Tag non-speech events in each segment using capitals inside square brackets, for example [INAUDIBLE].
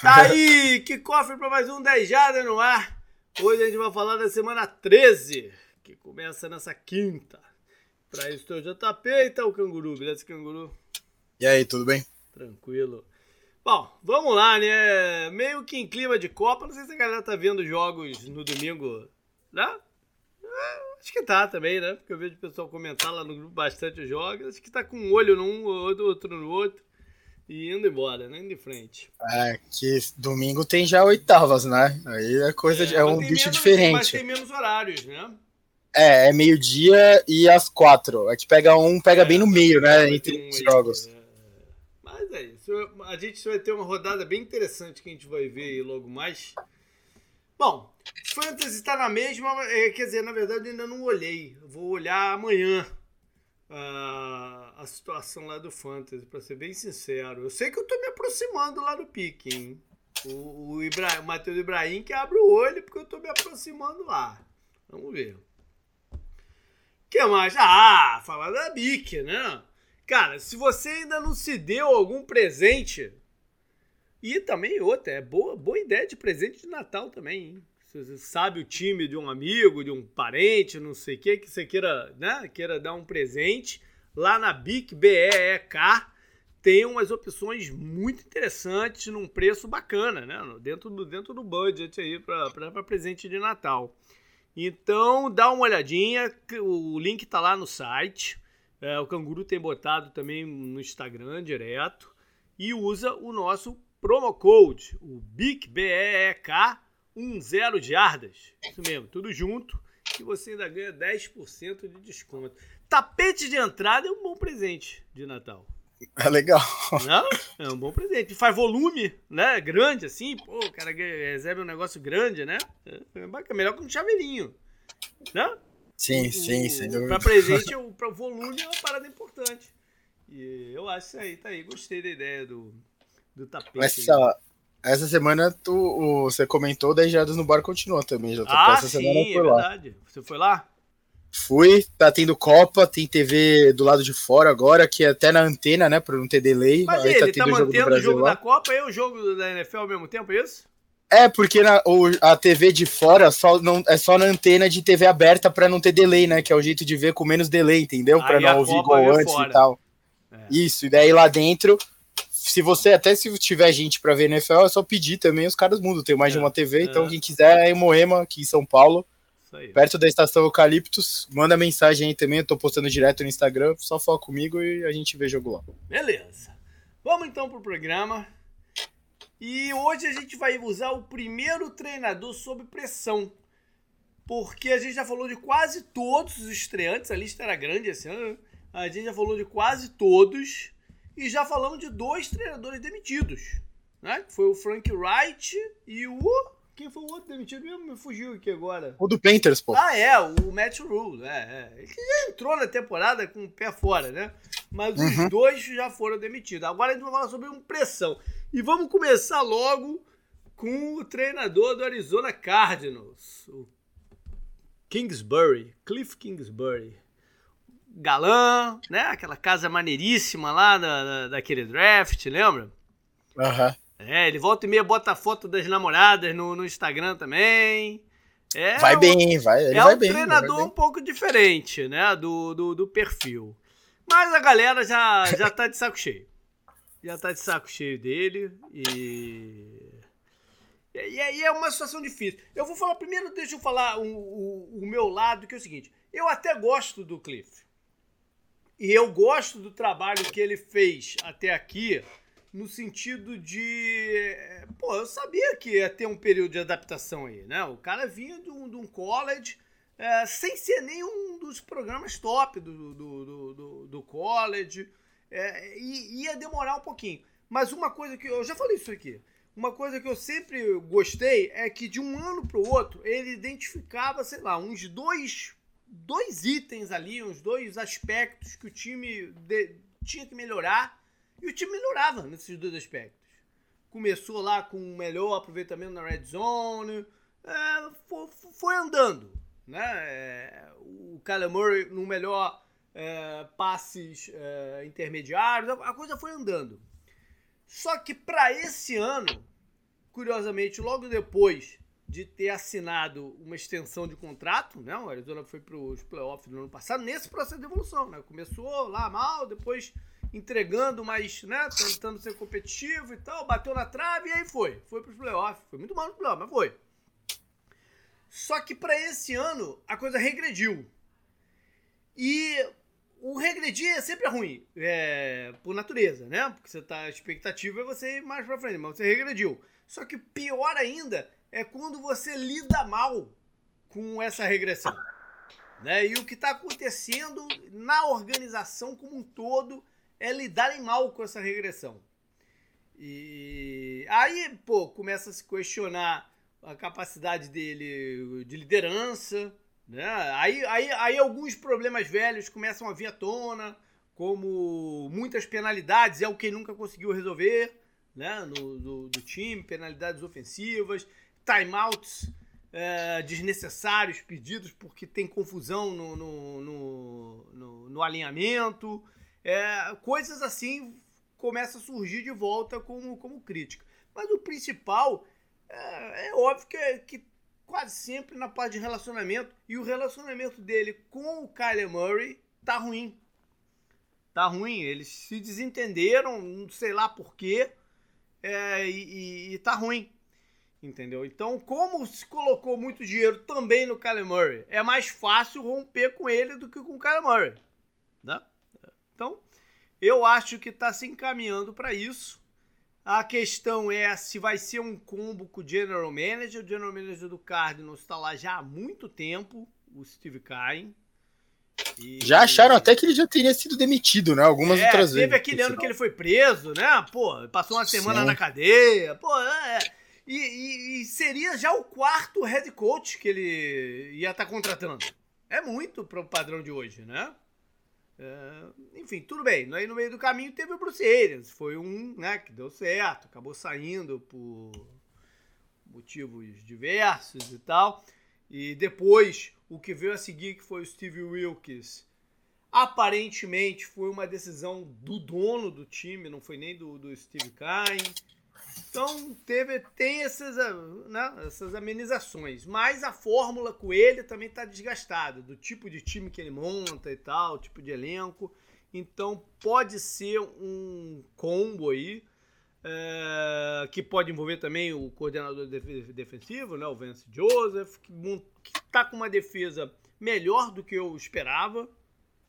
Tá aí, que cofre para mais um 10 Jada no ar. Hoje a gente vai falar da semana 13, que começa nessa quinta. Pra isso tem o JP e tá o Canguru, beleza, Canguru? E aí, tudo bem? Tranquilo. Bom, vamos lá, né? Meio que em clima de Copa, não sei se a galera tá vendo jogos no domingo, né? Acho que tá também, né? Porque eu vejo o pessoal comentar lá no grupo bastante jogos. Acho que tá com um olho num, outro no outro. E indo embora, né? Indo em frente. É, que domingo tem já oitavas, né? Aí é coisa é, de, é um bicho menos, diferente. Mas tem menos horários, né? É, é meio-dia e às quatro. É que pega um, pega é, bem no meio, né? Entre os jogos. É. Mas é isso. A gente vai ter uma rodada bem interessante que a gente vai ver logo mais. Bom, Fantasy está na mesma, é, quer dizer, na verdade ainda não olhei. Vou olhar amanhã a, a situação lá do Fantasy, para ser bem sincero. Eu sei que eu estou me aproximando lá do pique, hein? O, o, Ibra, o Matheus Ibrahim que abre o olho porque eu estou me aproximando lá. Vamos ver. Que mais? Ah, falar da BIC, né? Cara, se você ainda não se deu algum presente, e também outra, é boa, boa ideia de presente de Natal também, hein? Você sabe o time de um amigo, de um parente, não sei o que, que você queira, né, queira dar um presente, lá na BIC, B-E-E-K, tem umas opções muito interessantes num preço bacana, né? Dentro do, dentro do budget aí para presente de Natal. Então, dá uma olhadinha, o link tá lá no site. É, o Canguru tem botado também no Instagram direto. E usa o nosso promo code, o BIC, B-E-E-K, 10 jardas. Isso mesmo, tudo junto. E você ainda ganha 10% de desconto. Tapete de entrada é um bom presente de Natal. É legal. Não? É um bom presente. Faz volume, né? Grande assim. Pô, o cara recebe um negócio grande, né? É bacana. Melhor que um chaveirinho. Né? Sim, sim, sem dúvida. Pra presente, o pra volume é uma parada importante. E eu acho isso aí, tá aí. Gostei da ideia do, do tapete. Essa, essa semana tu, o, você comentou 10 jardas no bar continua também. Já ah, essa sim, semana foi é lá. verdade. Você foi lá? Fui, tá tendo Copa, tem TV do lado de fora agora, que é até na antena, né, pra não ter delay. Mas Aí ele tá, tá mantendo o jogo da Copa e o jogo da NFL ao mesmo tempo, é isso? É, porque na, o, a TV de fora só não, é só na antena de TV aberta pra não ter delay, né? Que é o jeito de ver com menos delay, entendeu? Pra Aí não ouvir gol antes fora. e tal. É. Isso, e daí lá dentro, se você, até se tiver gente pra ver NFL, é só pedir também, os caras mudam. Tem mais é. de uma TV, então é. quem quiser é em Moema, aqui em São Paulo. Perto da estação Eucaliptus, manda mensagem aí também, eu tô postando direto no Instagram, só fala comigo e a gente vê jogo lá. Beleza. Vamos então pro programa. E hoje a gente vai usar o primeiro treinador sob pressão. Porque a gente já falou de quase todos os estreantes, a lista era grande esse ano. Né? A gente já falou de quase todos. E já falamos de dois treinadores demitidos. Né? Que foi o Frank Wright e o. Quem foi o outro demitido mesmo? Me fugiu aqui agora. O do Painters, pô. Ah, é, o Matt Rule. É, é. Ele já entrou na temporada com o pé fora, né? Mas uhum. os dois já foram demitidos. Agora a gente vai falar sobre uma pressão. E vamos começar logo com o treinador do Arizona Cardinals, o Kingsbury, Cliff Kingsbury. Galã, né? Aquela casa maneiríssima lá da, da daquele draft, lembra? Aham. Uhum. É, ele volta e meia bota a foto das namoradas no, no Instagram também. É vai um, bem, vai. Ele é vai um bem, treinador um pouco diferente, né? Do, do, do perfil. Mas a galera já, já tá de saco cheio já tá de saco cheio dele e. E aí é uma situação difícil. Eu vou falar primeiro, deixa eu falar o, o, o, meu lado, que é o seguinte: eu até gosto do Cliff. E eu gosto do trabalho que ele fez até aqui, no sentido de. Pô, eu sabia que ia ter um período de adaptação aí, né? O cara vinha de um, de um college. É, sem ser nenhum dos programas top do, do, do, do, college é, ia demorar um pouquinho. Mas uma coisa que eu já falei isso aqui. Uma coisa que eu sempre gostei é que de um ano para o outro ele identificava, sei lá, uns dois, dois itens ali, uns dois aspectos que o time de, tinha que melhorar e o time melhorava nesses dois aspectos. Começou lá com um melhor aproveitamento na red zone, é, foi, foi, andando, né? É, o Kyler Murray no melhor é, passes é, intermediários, a coisa foi andando. Só que para esse ano, curiosamente, logo depois de ter assinado uma extensão de contrato, né? O Arizona foi para os playoffs no ano passado, nesse processo de evolução, né? Começou lá mal, depois entregando, mas, né, tentando ser competitivo e tal, bateu na trave e aí foi. Foi para os playoffs. Foi muito mal no playoff, mas foi. Só que para esse ano a coisa regrediu. E o regredir é sempre ruim, é, por natureza, né? Porque você tá, a expectativa é você ir mais para frente, mas você regrediu. Só que pior ainda é quando você lida mal com essa regressão. Né? E o que está acontecendo na organização como um todo é lidarem mal com essa regressão. E aí, pô, começa a se questionar a capacidade dele de liderança, né? Aí, aí, aí alguns problemas velhos começam a vir à tona, como muitas penalidades, é o que ele nunca conseguiu resolver né? no, do, do time, penalidades ofensivas, timeouts é, desnecessários pedidos porque tem confusão no, no, no, no, no alinhamento. É, coisas assim começam a surgir de volta como, como crítica. Mas o principal é, é óbvio que, que quase sempre na parte de relacionamento. E o relacionamento dele com o Kyler Murray tá ruim. Tá ruim. Eles se desentenderam, não sei lá porquê. É, e, e, e tá ruim. Entendeu? Então, como se colocou muito dinheiro também no Kyler Murray, é mais fácil romper com ele do que com o Kyler Murray. Né? Então, eu acho que está se encaminhando para isso. A questão é se vai ser um combo com o General Manager. O General Manager do Cardinals está lá já há muito tempo, o Steve Kine. E... Já acharam até que ele já teria sido demitido, né? Algumas é, outras teve vezes. Teve aquele ano que ele foi preso, né? Pô, passou uma semana Sim. na cadeia. Pô, é. E, e, e, seria já o quarto head coach que ele ia estar tá contratando. É muito para o padrão de hoje, né? Uh, enfim, tudo bem. Aí no meio do caminho teve o Bruce Arians. Foi um né, que deu certo, acabou saindo por motivos diversos e tal. E depois, o que veio a seguir, que foi o Steve Wilkes, aparentemente foi uma decisão do dono do time, não foi nem do, do Steve Kine. Então teve, tem essas, né, essas amenizações. Mas a fórmula com ele também está desgastada, do tipo de time que ele monta e tal, tipo de elenco. Então pode ser um combo aí. É, que pode envolver também o coordenador defensivo, né, o Vance Joseph, que está com uma defesa melhor do que eu esperava,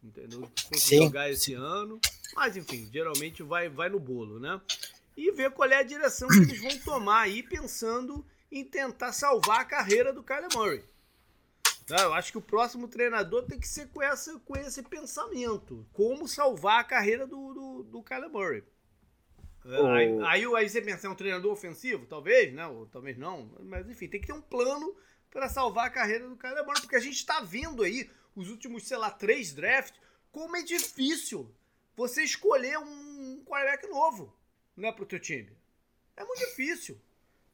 entendeu? Se jogar esse ano, mas enfim, geralmente vai, vai no bolo, né? E ver qual é a direção que eles vão [COUGHS] tomar aí, pensando em tentar salvar a carreira do Kyler Murray. Tá? Eu acho que o próximo treinador tem que ser com, essa, com esse pensamento. Como salvar a carreira do, do, do Kyler Murray. Oh. Aí, aí, aí, você pensa, é um treinador ofensivo? Talvez, né? Ou talvez não. Mas enfim, tem que ter um plano para salvar a carreira do Kyler Murray. Porque a gente está vendo aí, os últimos, sei lá, três drafts, como é difícil você escolher um quarterback novo né, pro teu time. É muito difícil.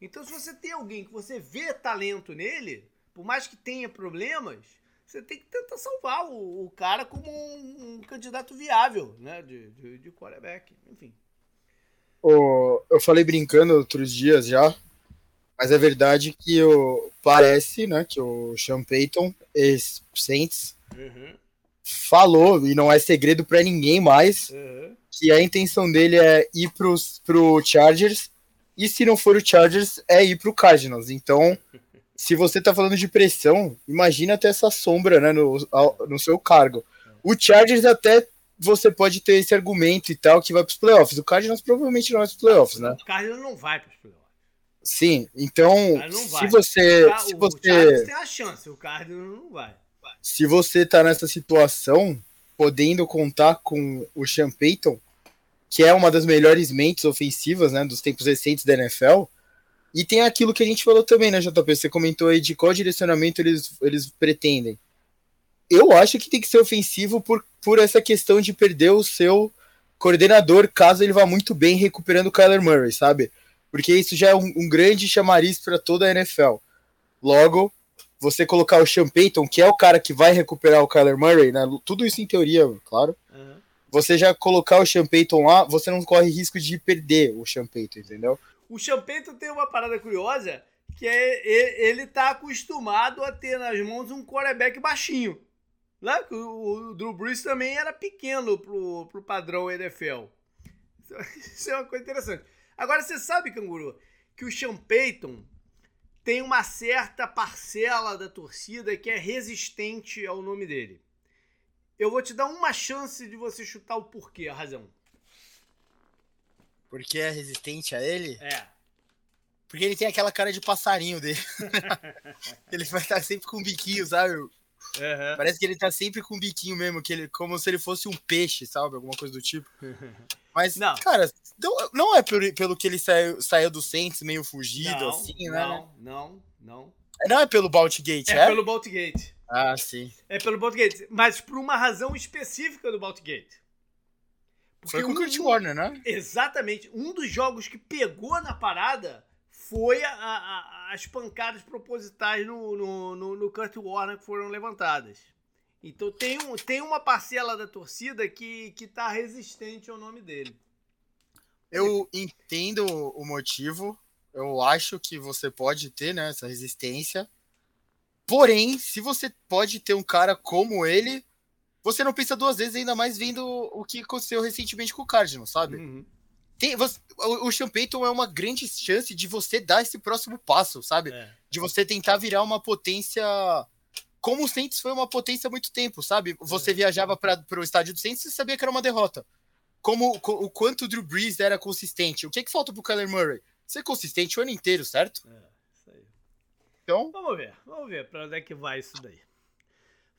Então, se você tem alguém que você vê talento nele, por mais que tenha problemas, você tem que tentar salvar o, o cara como um, um, candidato viável, né, de, de, de quarterback. Enfim. Oh, eu falei brincando outros dias já, mas é verdade que o, parece, né, que o Sean Payton, ex-Saints, uhum. falou, e não é segredo para ninguém mais, uhum que a intenção dele é ir pros, pro Chargers, e se não for o Chargers, é ir pro Cardinals. Então, [LAUGHS] se você tá falando de pressão, imagina ter essa sombra né, no, no seu cargo. O Chargers até você pode ter esse argumento e tal, que vai pros playoffs. O Cardinals provavelmente não vai pros playoffs, né? O Cardinals não vai pros playoffs. Sim, então, se você... O, se você... Chargers tem a chance, o Cardinals não vai. Se você tá nessa situação, podendo contar com o Sean Payton, que é uma das melhores mentes ofensivas né, dos tempos recentes da NFL. E tem aquilo que a gente falou também, né, JP? Você comentou aí de qual direcionamento eles, eles pretendem. Eu acho que tem que ser ofensivo por, por essa questão de perder o seu coordenador, caso ele vá muito bem recuperando o Kyler Murray, sabe? Porque isso já é um, um grande chamariz para toda a NFL. Logo, você colocar o Sean Payton, que é o cara que vai recuperar o Kyler Murray, né? Tudo isso em teoria, claro. Uhum. Você já colocar o Sean Payton lá, você não corre risco de perder o Sean Payton, entendeu? O Champeito tem uma parada curiosa que é ele tá acostumado a ter nas mãos um quarterback baixinho. Né? O, o Drew Brees também era pequeno pro, pro padrão NFL. [LAUGHS] Isso é uma coisa interessante. Agora, você sabe, Canguru, que o Sean Payton tem uma certa parcela da torcida que é resistente ao nome dele. Eu vou te dar uma chance de você chutar o porquê, a razão. Porque é resistente a ele? É. Porque ele tem aquela cara de passarinho dele. [LAUGHS] ele vai estar sempre com um biquinho, sabe? Uhum. Parece que ele tá sempre com um biquinho mesmo, que ele, como se ele fosse um peixe, sabe? Alguma coisa do tipo. [LAUGHS] Mas, não. cara, não, não é pelo, pelo que ele saiu, saiu do Saints meio fugido, não, assim, né? Não, não, não. Não é pelo Baltigate, é? É pelo Baltigate. Ah, sim. É pelo Baltigate, mas por uma razão específica do Baltigate. Foi com o um, Kurt Warner, né? Exatamente. Um dos jogos que pegou na parada foi a, a, as pancadas propositais no, no, no, no Kurt Warner que foram levantadas. Então tem, um, tem uma parcela da torcida que, que tá resistente ao nome dele. Eu entendo o motivo. Eu acho que você pode ter né, essa resistência. Porém, se você pode ter um cara como ele, você não pensa duas vezes, ainda mais vendo o que aconteceu recentemente com o Cardinal, sabe? Uhum. Tem, você, o, o Sean Payton é uma grande chance de você dar esse próximo passo, sabe? É. De você tentar virar uma potência. Como o Saints foi uma potência há muito tempo, sabe? Você é. viajava para o estádio do Saints e sabia que era uma derrota. Como o quanto o Drew Brees era consistente. O que, é que falta pro Kyler Murray? Ser consistente o ano inteiro, certo? É. Então. Vamos ver, vamos ver para onde é que vai isso daí.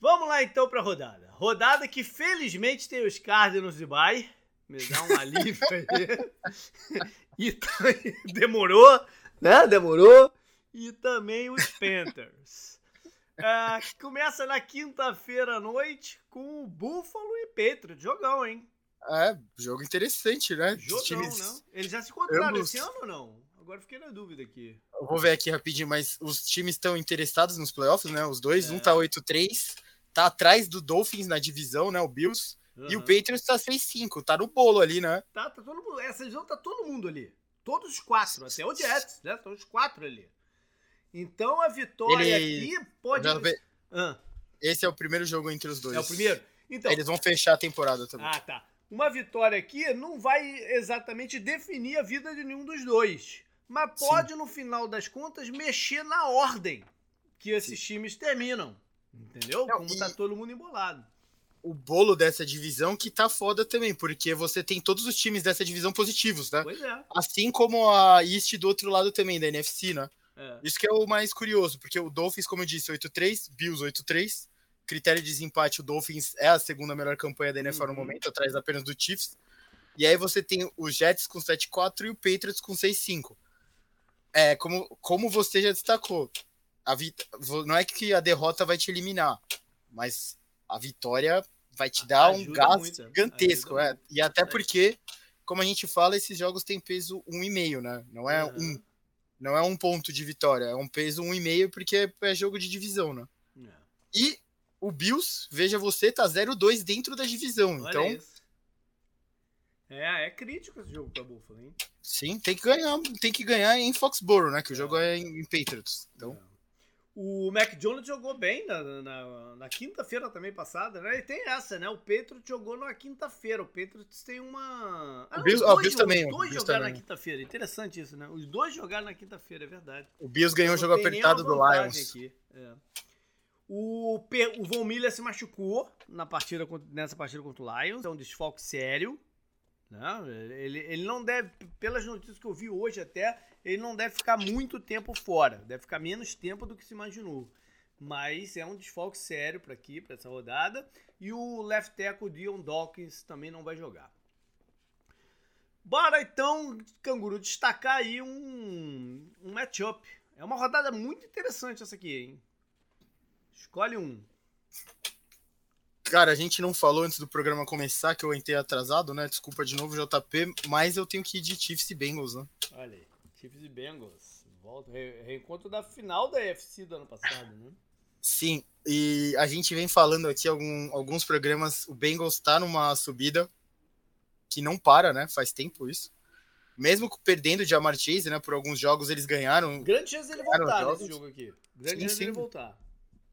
Vamos lá então para a rodada. Rodada que felizmente tem os Cardinals de bye. Me dá um alívio aí. [LAUGHS] e demorou, né? Demorou. E também os Panthers. É, começa na quinta-feira à noite com o Buffalo e Patriots. Jogão, hein? É, jogo interessante, né? Jogão, times... não? Eles já se encontraram Ambos... esse ano ou não? Agora fiquei na dúvida aqui. Eu vou ver aqui rapidinho, mas os times estão interessados nos playoffs, né? Os dois. É. Um tá 8-3, tá atrás do Dolphins na divisão, né? O Bills. Uhum. E o Patriots tá 6-5, tá no bolo ali, né? Tá, tá todo mundo. Essa divisão tá todo mundo ali. Todos os quatro, até o Jets, né? Estão os quatro ali. Então a vitória Ele... aqui pode. Ah. Esse é o primeiro jogo entre os dois. É o primeiro? Então. Eles vão fechar a temporada também. Ah, tá. Uma vitória aqui não vai exatamente definir a vida de nenhum dos dois. Mas pode, Sim. no final das contas, mexer na ordem que esses Sim. times terminam. Entendeu? Não, Como e... tá todo mundo embolado o bolo dessa divisão que tá foda também, porque você tem todos os times dessa divisão positivos, né? Pois é. Assim como a East do outro lado também, da NFC, né? É. Isso que é o mais curioso, porque o Dolphins, como eu disse, 8-3, Bills 8-3. Critério de desempate, o Dolphins é a segunda melhor campanha da NFL uhum. no momento, atrás apenas do Chiefs. E aí você tem os Jets com 7-4 e o Patriots com 6-5. É, como, como você já destacou, a não é que a derrota vai te eliminar, mas a vitória vai te dar Ajuda um gás muito, gigantesco. É. E até porque, como a gente fala, esses jogos têm peso 1,5, né? Não é um. Não é um ponto de vitória, é um peso 1,5 porque é jogo de divisão, né? É. E o Bills, veja você, tá 0-2 dentro da divisão. Olha então. Isso. É, é crítico esse jogo pra Buffalo, hein? Sim, tem que ganhar, tem que ganhar em Foxborough, né? Que o jogo é em Patriots. Então. É. O Mac Jones jogou bem na, na, na quinta-feira também passada, né? E tem essa, né? O Patriots jogou na quinta-feira. O Patriots tem uma. Ah, o Bills, os dois, também. Os dois jogaram também. na quinta-feira. Interessante isso, né? Os dois jogaram na quinta-feira, é verdade. O Bills ganhou o jogo apertado do Lions. É. O, o Von Miller se machucou na partida, nessa partida contra o Lions. É um desfalque sério. Né? Ele, ele não deve, pelas notícias que eu vi hoje até, ele não deve ficar muito tempo fora. Deve ficar menos tempo do que se imaginou. Mas é um desfalque sério para aqui, para essa rodada. E o left tackle Dion Dawkins também não vai jogar. Bora então, Canguru, destacar aí um, um matchup. É uma rodada muito interessante essa aqui, hein? Escolhe um. Cara, a gente não falou antes do programa começar que eu entrei atrasado, né? Desculpa de novo, JP, mas eu tenho que ir de Chiefs e Bengals, né? Olha aí. Chiefs e Bengals. Volta, re, reencontro da final da UFC do ano passado, né? Sim, e a gente vem falando aqui algum, alguns programas, o Bengals tá numa subida que não para, né? Faz tempo isso. mesmo perdendo o Jamar Chase, né, por alguns jogos eles ganharam. Grande chance dele voltar nesse jogo aqui. Grande sim, chance dele voltar.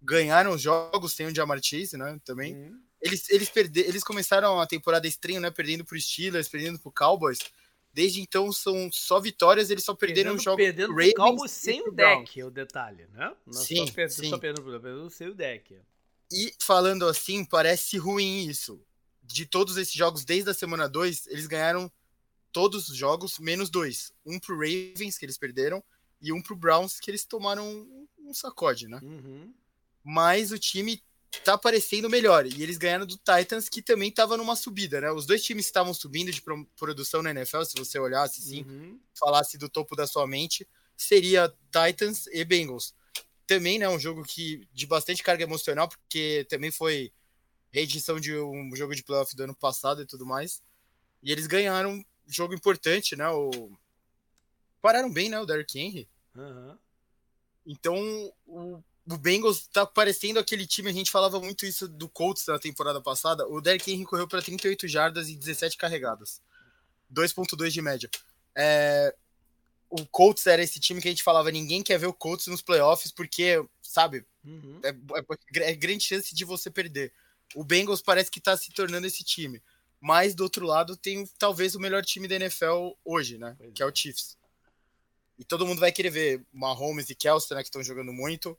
Ganharam os jogos, tem o Jamar Chase, né, também. Uhum. Eles, eles, perde, eles começaram a temporada estranha, né, perdendo pro Steelers, perdendo pro Cowboys. Desde então são só vitórias, eles só perderam perdendo, jogos perdendo Ravens pro Cowboys sem o deck, é o detalhe, né? Não sim, só, sim. só perdendo, perdendo sem o deck. E falando assim, parece ruim isso. De todos esses jogos, desde a semana 2, eles ganharam todos os jogos, menos dois. Um pro Ravens, que eles perderam, e um pro Browns, que eles tomaram um, um sacode, né? Uhum. Mas o time tá parecendo melhor. E eles ganharam do Titans, que também tava numa subida, né? Os dois times estavam subindo de produção na NFL, se você olhasse assim, uhum. falasse do topo da sua mente, seria Titans e Bengals. Também, né, um jogo que de bastante carga emocional, porque também foi reedição de um jogo de playoff do ano passado e tudo mais. E eles ganharam jogo importante, né? O... Pararam bem, né? O Derrick Henry. Uhum. Então, o, o Bengals tá parecendo aquele time, a gente falava muito isso do Colts na temporada passada. O Derrick Henry correu para 38 jardas e 17 carregadas. 2.2 de média. É, o Colts era esse time que a gente falava, ninguém quer ver o Colts nos playoffs, porque, sabe, uhum. é, é, é, grande chance de você perder. O Bengals parece que tá se tornando esse time. Mas do outro lado tem talvez o melhor time da NFL hoje, né? Pois que é. é o Chiefs. E todo mundo vai querer ver Mahomes e Kelsey, né? Que estão jogando muito.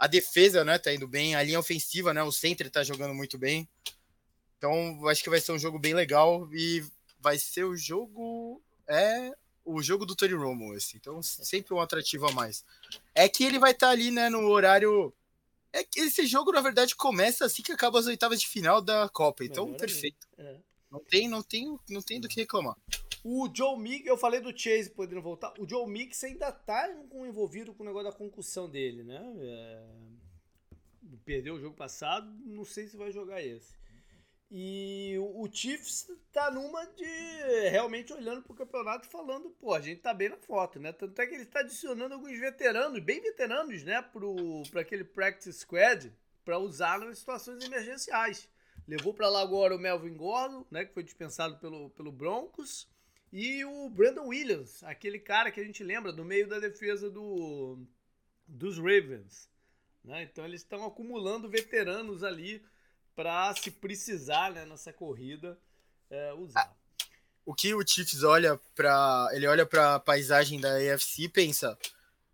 A defesa, né? Tá indo bem. A linha ofensiva, né? O center tá jogando muito bem. Então, acho que vai ser um jogo bem legal. E vai ser o jogo. É o jogo do Tony Romo, esse. Então, sempre um atrativo a mais. É que ele vai estar tá ali, né? No horário. É que esse jogo, na verdade, começa assim que acaba as oitavas de final da Copa. Então, Melhor perfeito. É. Não tem, não tem, não tem do que reclamar. O Joe Mix, eu falei do Chase podendo voltar. O Joe Mix ainda tá envolvido com o negócio da concussão dele, né? É... Perdeu o jogo passado, não sei se vai jogar esse. E o Chiefs tá numa de realmente olhando pro campeonato e falando, pô, a gente tá bem na foto, né? Tanto é que ele está adicionando alguns veteranos, bem veteranos, né, pro, pra aquele practice squad, para usar nas situações emergenciais. Levou para lá agora o Melvin Gordon, né, que foi dispensado pelo, pelo Broncos, e o Brandon Williams, aquele cara que a gente lembra do meio da defesa do, dos Ravens. Né? Então eles estão acumulando veteranos ali para se precisar né, nessa corrida é, usar. O que o Chiefs olha para ele olha para a paisagem da AFC e pensa,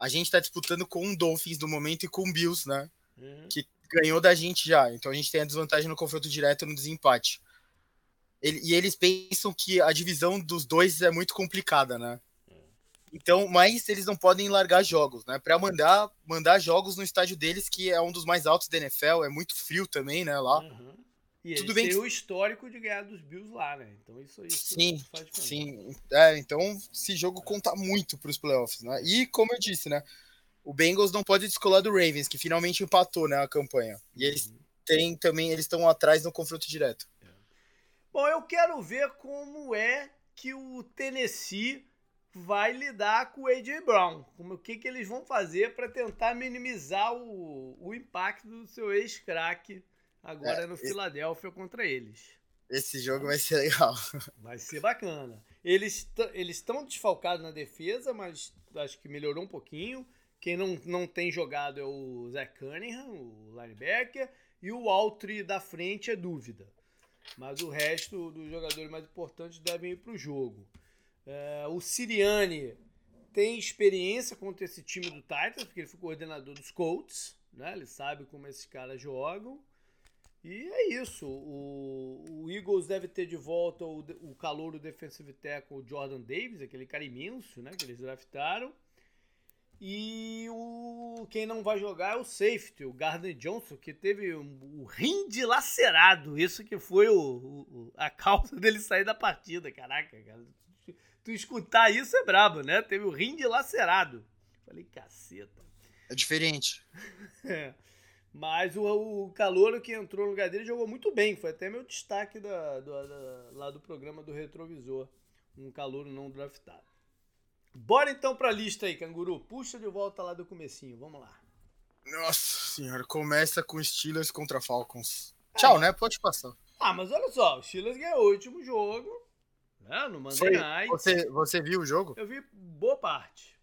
a gente está disputando com o Dolphins no momento e com o Bills, né? Uhum. Que ganhou da gente já. Então a gente tem a desvantagem no confronto direto no desempate. Ele, e eles pensam que a divisão dos dois é muito complicada, né? Então, mas eles não podem largar jogos, né? Para mandar mandar jogos no estádio deles, que é um dos mais altos da NFL, é muito frio também, né? Lá. Uhum. E Tudo bem tem que... o histórico de ganhar dos Bills lá, né? Então isso, isso sim, faz Sim, é, então esse jogo conta muito para os playoffs, né? E como eu disse, né? O Bengals não pode descolar do Ravens, que finalmente empatou né, a campanha. E eles uhum. têm também, eles estão atrás no confronto direto. É. Bom, eu quero ver como é que o Tennessee vai lidar com o AJ Brown. Como, o que, que eles vão fazer para tentar minimizar o, o impacto do seu ex-craque agora é, no Filadélfia contra eles. Esse jogo vai ser legal. [LAUGHS] Vai ser bacana. Eles estão desfalcados na defesa, mas acho que melhorou um pouquinho. Quem não, não tem jogado é o Zach Cunningham, o linebacker, e o Altry da frente é dúvida. Mas o resto dos jogadores mais importantes devem ir para o jogo. É, o Siriani tem experiência contra esse time do Titans, porque ele foi coordenador dos Colts, né? ele sabe como esses caras jogam. E é isso. O, o Eagles deve ter de volta o, o calor do defensive tackle Jordan Davis, aquele cara imenso né, que eles draftaram. E o quem não vai jogar é o safety, o Gardner Johnson, que teve o um, um rim dilacerado. Isso que foi o, o, a causa [LAUGHS] dele sair da partida. Caraca, cara. Tu escutar isso é brabo, né? Teve o rim dilacerado. Falei, caceta. É diferente. [LAUGHS] é. Mas o, o Calouro que entrou no lugar dele jogou muito bem. Foi até meu destaque da, do, da, lá do programa do Retrovisor. Um Calouro não draftado. Bora então pra lista aí, canguru. Puxa de volta lá do comecinho, vamos lá. Nossa senhora, começa com Steelers contra Falcons. Tchau, é. né? Pode passar. Ah, mas olha só, o Steelers ganhou o último jogo. né? no Monday Foi, Night. Você, você viu o jogo? Eu vi boa parte.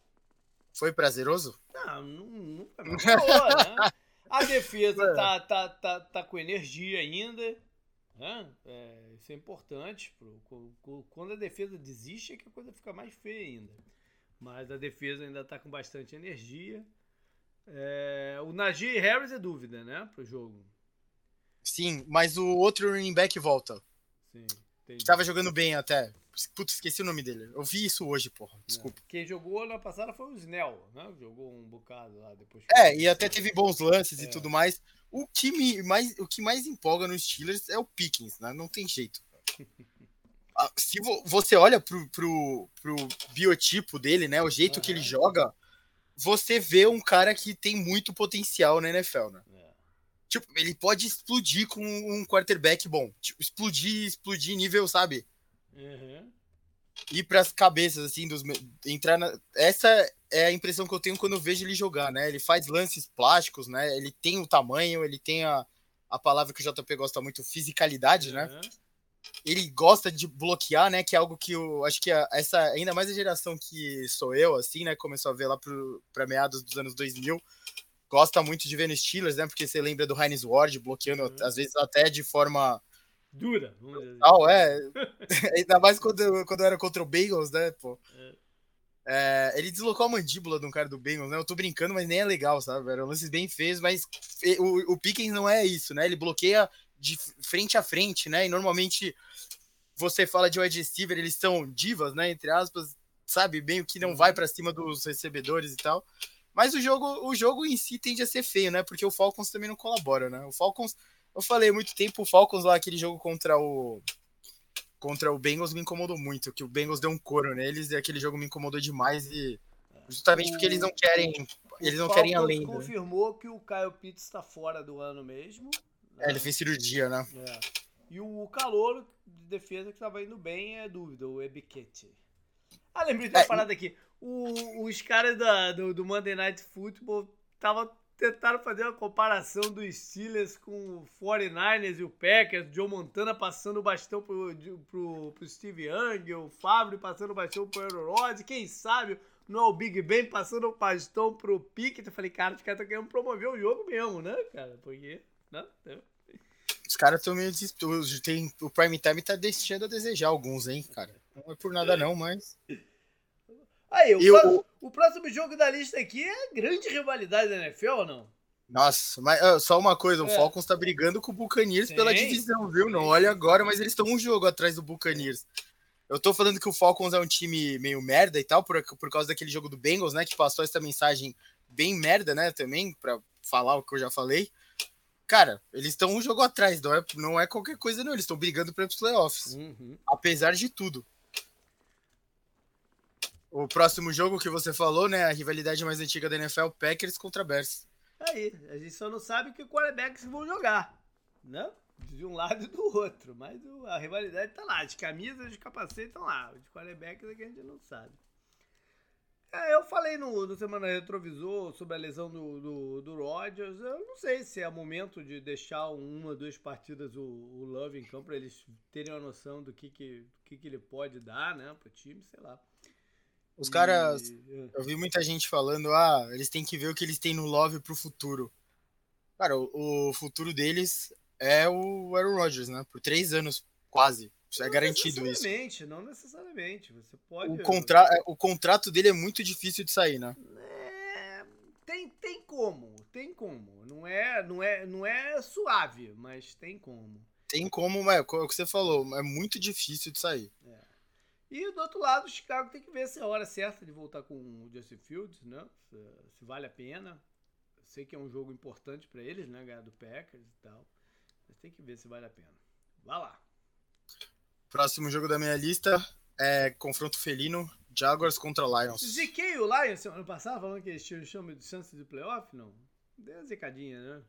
Foi prazeroso? Não, não, não foi boa, né? A defesa [LAUGHS] é. tá, tá, tá, tá com energia ainda. Né? É, isso é importante. Pro, quando a defesa desiste é que a coisa fica mais feia ainda. Mas a defesa ainda tá com bastante energia. É, o Najee Harris é dúvida, né? Pro jogo. Sim, mas o outro running back volta. Sim. Entendi. Tava jogando bem até. Putz, esqueci o nome dele. Eu vi isso hoje, porra. Desculpa. É. Quem jogou na passada foi o Snell, né? Jogou um bocado lá depois. É, e até teve bons lances é. e tudo mais. O que, me, mais, o que mais empolga nos Steelers é o Pickens, né? Não tem jeito. [LAUGHS] Ah, se você olha pro, pro, pro biotipo dele, né? O jeito uhum. que ele joga, você vê um cara que tem muito potencial na NFL, né? É. Tipo, ele pode explodir com um quarterback bom. Tipo, explodir, explodir nível, sabe? Uhum. Ir pras cabeças, assim, dos. Entrar na. Essa é a impressão que eu tenho quando eu vejo ele jogar, né? Ele faz lances plásticos, né? Ele tem o tamanho, ele tem a, a palavra que o JP gosta muito, fisicalidade, uhum. né? Ele gosta de bloquear, né? Que é algo que eu acho que a, essa, ainda mais a geração que sou eu, assim, né? Começou a ver lá para meados dos anos 2000 gosta muito de ver no Steelers, né? Porque você lembra do Heinz Ward bloqueando, uhum. às vezes até de forma dura. Não, é. [LAUGHS] Ainda mais quando, quando era contra o Bengals, né, pô. É. É, ele deslocou a mandíbula de um cara do Bengals, né? Eu tô brincando, mas nem é legal, sabe? Eram lances bem feios, mas o, o Pickens não é isso, né? Ele bloqueia de frente a frente, né? E normalmente você fala de wide receiver, eles são divas, né? Entre aspas, sabe? Bem o que não vai uhum. para cima dos recebedores e tal. Mas o jogo, o jogo em si tende a ser feio, né? Porque o Falcons também não colabora, né? O Falcons, eu falei há muito tempo, o Falcons lá, aquele jogo contra o contra o Bengals me incomodou muito, que o Bengals deu um coro neles e aquele jogo me incomodou demais e justamente porque eles não querem, eles não querem além. Né? confirmou que o Kyle Pitts está fora do ano mesmo. Né? É, ele fez cirurgia, né? É. E o calor de defesa que estava indo bem é dúvida, o Ebiquete. Ah, lembrei de uma é, parada aqui o, os caras da, do, do Monday Night Football estavam tentaram fazer uma comparação dos Steelers com o 49ers e o Packers, Joe Montana passando o bastão pro, pro, pro Steve Young, o Fábio passando o bastão pro Aaron Rodgers, quem sabe não é o Big Ben passando o bastão pro Pickett. Eu falei, cara, os caras estão querendo promover o jogo mesmo, né, cara? Porque, né? Os caras estão meio desesperados. O Prime Time tá deixando a desejar alguns, hein, cara. Não é por nada não, mas... Aí, o, eu... próximo, o próximo jogo da lista aqui é a grande rivalidade da NFL ou não? Nossa, mas só uma coisa, o é. Falcons tá brigando com o Buccaneers sim, pela divisão, viu? Não olha agora, mas eles estão um jogo atrás do Buccaneers. Eu tô falando que o Falcons é um time meio merda e tal, por, por causa daquele jogo do Bengals, né? Que passou essa mensagem bem merda, né? Também, pra falar o que eu já falei. Cara, eles estão um jogo atrás, não é, não é qualquer coisa, não. Eles estão brigando para os playoffs. Uhum. Apesar de tudo. O próximo jogo que você falou, né? A rivalidade mais antiga da NFL, Packers contra Bears. Aí, a gente só não sabe que quarterbacks vão jogar, né? De um lado e do outro. Mas a rivalidade tá lá. As camisas de capacete estão lá. Os quarterbacks é que a gente não sabe. É, eu falei no, no Semana Retrovisor sobre a lesão do, do, do Rodgers. Eu não sei se é momento de deixar uma, duas partidas o, o Love em campo para eles terem uma noção do que, que, do que, que ele pode dar né, pro time, sei lá. Os caras. É. Eu vi muita gente falando, ah, eles têm que ver o que eles têm no Love pro futuro. Cara, o, o futuro deles é o Aaron Rodgers, né? Por três anos, quase. Isso é garantido isso. Não necessariamente. Você pode. O, contra... É, o contrato dele é muito difícil de sair, né? É... Tem, tem como, tem como. Não é, não, é, não é suave, mas tem como. Tem como, é, é o que você falou, é muito difícil de sair. É. E do outro lado, o Chicago tem que ver se é a hora certa de voltar com o Justin Fields, né? Se, se vale a pena. Eu sei que é um jogo importante para eles, né? Ganhar do Packers e tal. Mas tem que ver se vale a pena. Vá lá. Próximo jogo da minha lista é confronto felino, Jaguars contra Lions. Ziquei o Lions semana passada falando que eles tinham chance de chance de playoff? Não. Deu uma zicadinha, né?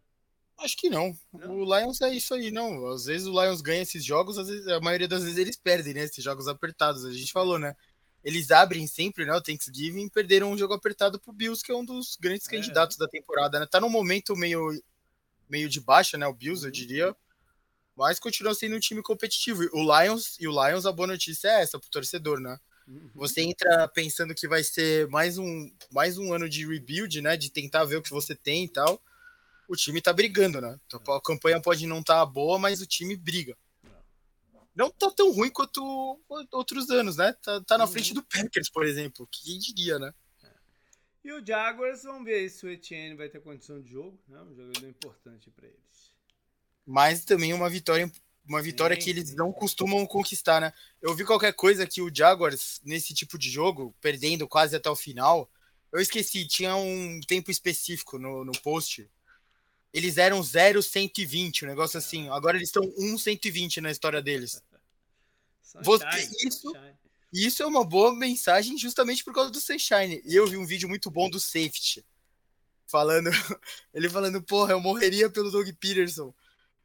Acho que não. não. O Lions é isso aí, não. Às vezes o Lions ganha esses jogos, às vezes, a maioria das vezes eles perdem, né? Esses jogos apertados. A gente falou, né? Eles abrem sempre, né? O Thanksgiving perderam um jogo apertado pro Bills, que é um dos grandes é. candidatos da temporada, né? Tá num momento meio, meio de baixa, né? O Bills, uhum. eu diria. Mas continua sendo um time competitivo. O Lions, e o Lions, a boa notícia é essa pro torcedor, né? Uhum. Você entra pensando que vai ser mais um, mais um ano de rebuild, né? De tentar ver o que você tem e tal. O time tá brigando, né? Então, a campanha pode não estar tá boa, mas o time briga. Não tá tão ruim quanto outros anos, né? Tá, tá na uhum. frente do Packers, por exemplo. Quem diria, né? E o Jaguars, vamos ver se o Etienne vai ter condição de jogo, né? Um jogador importante para eles. Mas também uma vitória uma vitória que eles não costumam conquistar, né? Eu vi qualquer coisa que o Jaguars, nesse tipo de jogo, perdendo quase até o final, eu esqueci, tinha um tempo específico no, no post. Eles eram 0,120, um negócio assim. Agora eles estão 1,120 na história deles. [LAUGHS] Você, isso, isso é uma boa mensagem justamente por causa do Sunshine. E eu vi um vídeo muito bom do Safety. Falando, [LAUGHS] ele falando, porra, eu morreria pelo Doug Peterson.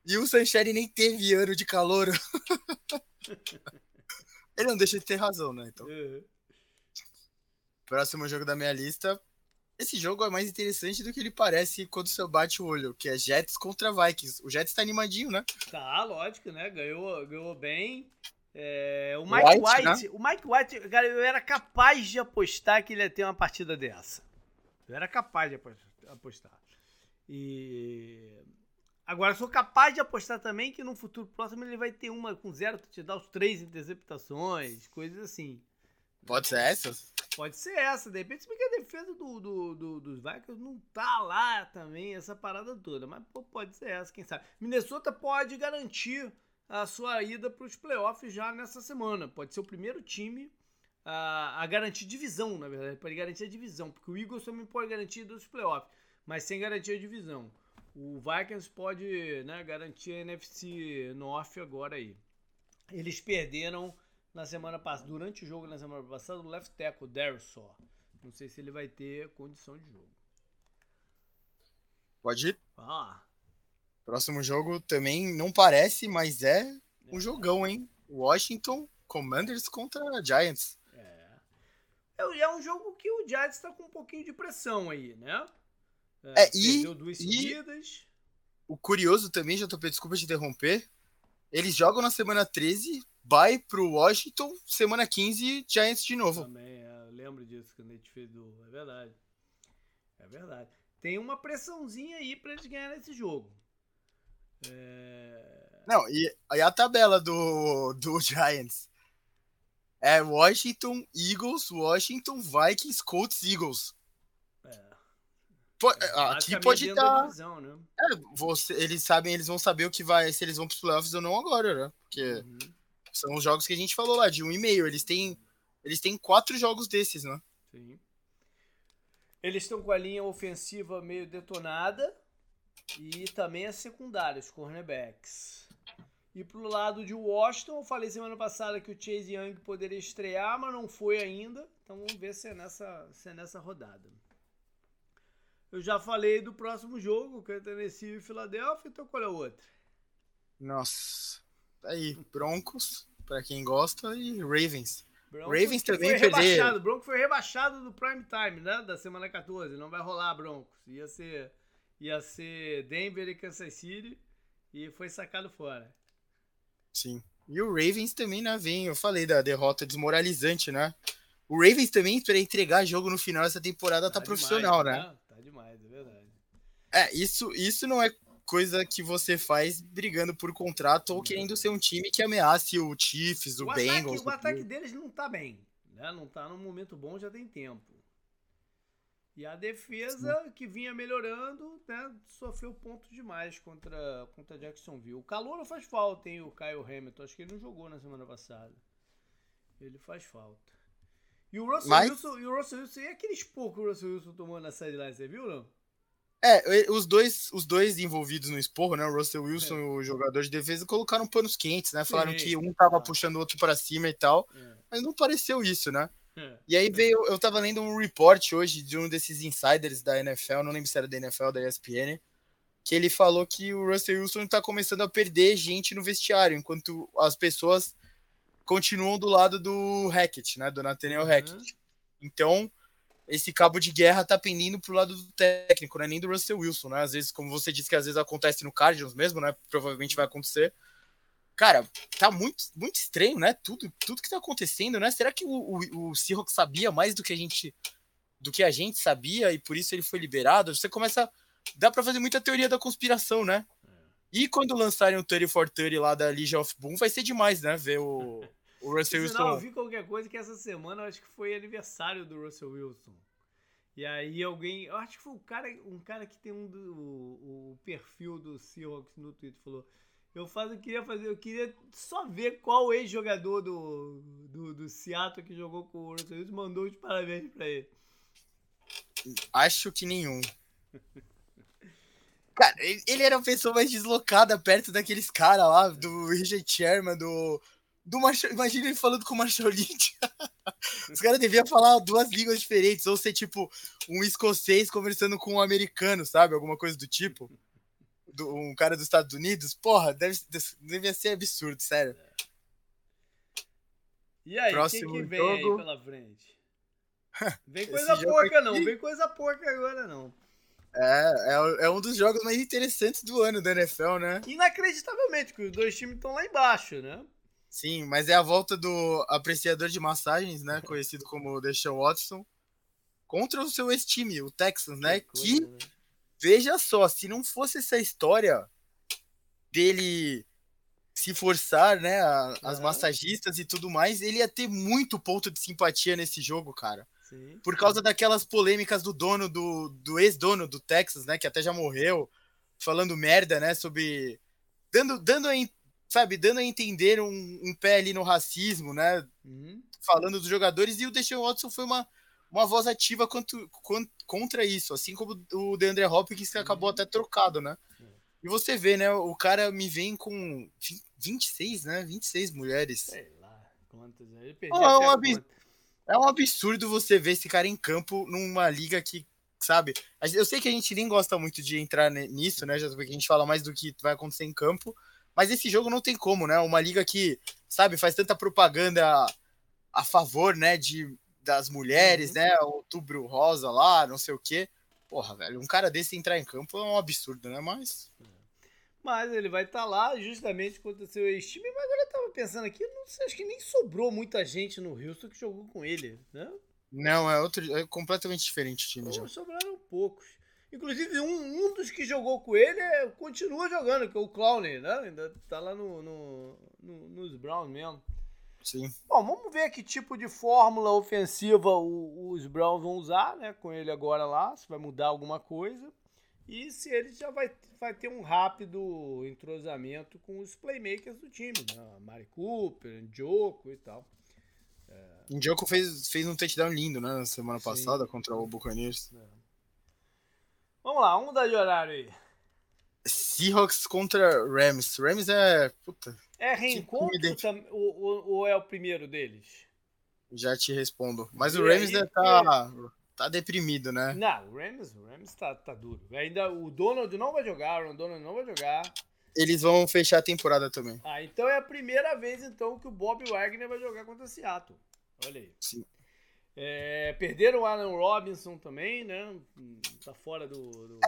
E o Sunshine nem teve ano de calor. [LAUGHS] Ele não deixa de ter razão, né? Então. Uhum. Próximo jogo da minha lista. Esse jogo é mais interessante do que ele parece quando você bate o olho, que é Jets contra Vikings. O Jets tá animadinho, né? Tá, lógico, né? Ganhou, ganhou bem. É, o Mike White, White né? o Mike White, cara, eu era capaz de apostar que ele ia ter uma partida dessa. Eu era capaz de apostar. E Agora, sou capaz de apostar também que no futuro próximo ele vai ter uma com zero touchdowns, três interceptações, coisas assim. Pode ser essa? Pode ser essa. De repente, porque a defesa do, do, do, dos Vikings não tá lá também, essa parada toda. Mas pô, pode ser essa, quem sabe. Minnesota pode garantir a sua ida para os playoffs já nessa semana. Pode ser o primeiro time a, a garantir divisão, na verdade. Pode garantir a divisão, porque o Eagles também pode garantir dos playoffs, mas sem garantir a divisão. O Vikings pode né, garantir a NFC North agora aí. Eles perderam na semana passada, durante o jogo na semana passada, o left tackle, o só. Não sei se ele vai ter condição de jogo. Pode ir? Ah. Próximo jogo também não parece, mas é um é. jogão, hein? Washington Commanders contra Giants. É. É, é um jogo que o Giants está com um pouquinho de pressão aí, né? É, é e. E o curioso também, já tô desculpa te interromper. Eles jogam na semana 13, vai pro Washington, semana 15, Giants de novo. Também, é, eu lembro disso quando a gente fez do. É verdade. É verdade. Tem uma pressãozinha aí pra eles ganharem esse jogo. É... Não, e, e a tabela do, do [LAUGHS] Giants? É Washington, Eagles, Washington, Vikings, Colts, Eagles. É, aqui pode dar. Divisão, né? é, você, eles sabem, eles vão saber o que vai, se eles vão pros playoffs ou não agora, né? Porque uhum. são os jogos que a gente falou lá, de um e meio. Eles têm, eles têm quatro jogos desses, né? Sim. Eles estão com a linha ofensiva meio detonada e também a secundária, os cornerbacks. E pro lado de Washington, eu falei semana passada que o Chase Young poderia estrear, mas não foi ainda. Então vamos ver se é nessa, se é nessa rodada. Eu já falei do próximo jogo, que é Tennessee e Filadélfia, então qual é o outro? Nossa. Aí, Broncos, para quem gosta, e Ravens. Broncos Ravens também foi perder. rebaixado. Broncos foi rebaixado do prime time, né? Da semana 14. Não vai rolar Broncos. Ia ser, ia ser Denver e Kansas City e foi sacado fora. Sim. E o Ravens também, né? Vem, eu falei da derrota desmoralizante, né? O Ravens também, para entregar jogo no final dessa temporada, tá, tá profissional, demais, né? né? Demais, é verdade. É, isso, isso não é coisa que você faz brigando por contrato ou querendo ser um time que ameace o Chiefs, o, o Bengals. Ataque, o ataque deles não tá bem, né? Não tá num momento bom, já tem tempo. E a defesa, Sim. que vinha melhorando, né, sofreu ponto demais contra, contra Jacksonville. O calor não faz falta, hein, o Kyle Hamilton. Acho que ele não jogou na semana passada. Ele faz falta. E o Russell, Mas... Wilson, e o Russell Wilson, e aquele expor que o Russell Wilson tomou na série lá, você viu, não? É, os dois, os dois envolvidos no esporro, né? O Russell Wilson é. e o jogador de defesa colocaram panos quentes, né? Falaram que um tava puxando o outro para cima e tal. É. Mas não pareceu isso, né? É. E aí veio, eu tava lendo um report hoje de um desses insiders da NFL, não lembro se era da NFL da ESPN, que ele falou que o Russell Wilson tá começando a perder gente no vestiário, enquanto as pessoas continuam do lado do Hackett, né? Do Nathaniel uhum. Hackett. Então, esse cabo de guerra tá pendendo pro lado do técnico, né? Nem do Russell Wilson, né? Às vezes, como você disse que às vezes acontece no Cardinals mesmo, né? Provavelmente vai acontecer. cara, tá muito, muito estranho, né? Tudo, tudo que tá acontecendo, né? Será que o, o, o Seahawks sabia mais do que a gente do que a gente sabia e por isso ele foi liberado? Você começa. Dá pra fazer muita teoria da conspiração, né? É. E quando lançarem o 30 for 30 lá da Legion of Boom, vai ser demais, né? Ver o, [LAUGHS] o Russell Wilson. Não, eu vi qualquer coisa que essa semana eu acho que foi aniversário do Russell Wilson. E aí alguém, eu acho que foi um cara, um cara que tem um do, o, o perfil do Seahawks no Twitter falou: eu faço, eu queria fazer, eu queria só ver qual ex-jogador do, do, do Seattle que jogou com o Russell Wilson mandou os parabéns pra ele. Acho que nenhum. [LAUGHS] Cara, ele era a pessoa mais deslocada perto daqueles caras lá, do Richard Sherman, do. Do Marshall, imagina ele falando com o Marshall Lynch. [LAUGHS] Os caras deviam falar duas línguas diferentes, ou ser tipo um escocês conversando com um americano, sabe? Alguma coisa do tipo do, um cara dos Estados Unidos, porra, deve, deve ser absurdo, sério. E aí, Próximo quem que vem jogo... aí pela frente? [LAUGHS] Vem coisa porca não, vem coisa porca agora não. É, é, é, um dos jogos mais interessantes do ano da NFL, né? Inacreditavelmente, que os dois times estão lá embaixo, né? Sim, mas é a volta do apreciador de massagens, né? Conhecido como Deshaun Watson, contra o seu ex-time, o Texans, né? Que, coisa, que né? Veja só, se não fosse essa história dele se forçar, né, a, as massagistas e tudo mais, ele ia ter muito ponto de simpatia nesse jogo, cara. Sim. Por causa daquelas polêmicas do dono do, do ex-dono do Texas, né, que até já morreu, falando merda, né, sobre dando dando a, sabe, dando a entender um, um pé ali no racismo, né, uhum. falando dos jogadores e o Deshaun Watson foi uma uma voz ativa quanto, quanto, contra isso, assim como o DeAndre Hopkins que acabou uhum. até trocado, né? E você vê, né, o cara me vem com 26, né? 26 mulheres. Sei lá, quantas. Ele é, um é um absurdo você ver esse cara em campo numa liga que, sabe? Eu sei que a gente nem gosta muito de entrar nisso, né? Já porque a gente fala mais do que vai acontecer em campo, mas esse jogo não tem como, né? Uma liga que, sabe, faz tanta propaganda a favor, né, de das mulheres, uhum. né? Outubro rosa lá, não sei o quê. Porra, velho, um cara desse entrar em campo é um absurdo, né? Mas. Mas ele vai estar tá lá justamente contra o seu ex-time. Mas agora eu tava pensando aqui, não sei, acho que nem sobrou muita gente no Houston que jogou com ele, né? Não, é outro, é completamente diferente o time Pô, já. Sobraram poucos. Inclusive, um, um dos que jogou com ele é, continua jogando, que é o Clown, né? Ainda tá lá no, no, no, nos Browns mesmo. Sim. Bom, vamos ver que tipo de fórmula ofensiva os Browns vão usar, né? Com ele agora lá, se vai mudar alguma coisa. E se ele já vai, vai ter um rápido entrosamento com os playmakers do time, né? Mari Cooper, Njoko e tal. É... Njoko fez, fez um touchdown lindo, né? Na semana Sim. passada contra o Buccaneers. É. Vamos lá, vamos mudar de horário aí. Seahawks contra Rams. Rams é. Puta. É reencontro ou, ou, é o primeiro deles? Já te respondo. Mas o Rams aí, tá, tá deprimido, né? Não, o Rams, o Rams tá, tá duro. Ainda o Donald não vai jogar, o Donald não vai jogar. Eles vão fechar a temporada também. Ah, então é a primeira vez então que o Bob Wagner vai jogar contra o Seattle. Olha aí. Sim. É, perderam o Alan Robinson também, né? Tá fora do, do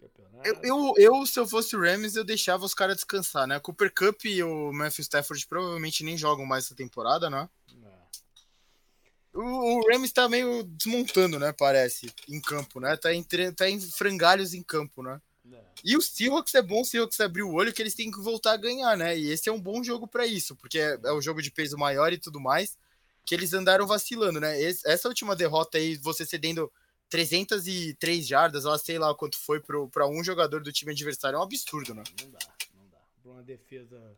campeonato. Eu, eu, eu, se eu fosse o Rams, eu deixava os caras descansar, né? Cooper Cup e o Matthew Stafford provavelmente nem jogam mais essa temporada, né? É. O, o Rams tá meio desmontando, né? Parece, em campo, né? Tá em, tá em frangalhos em campo, né? É. E o Seahawks é bom o Seahawks abrir o olho que eles têm que voltar a ganhar, né? E esse é um bom jogo para isso, porque é, é o jogo de peso maior e tudo mais, que eles andaram vacilando, né? Esse, essa última derrota aí, você cedendo 303 jardas, lá sei lá quanto foi para um jogador do time adversário, é um absurdo, né? Não dá, não dá. Para uma defesa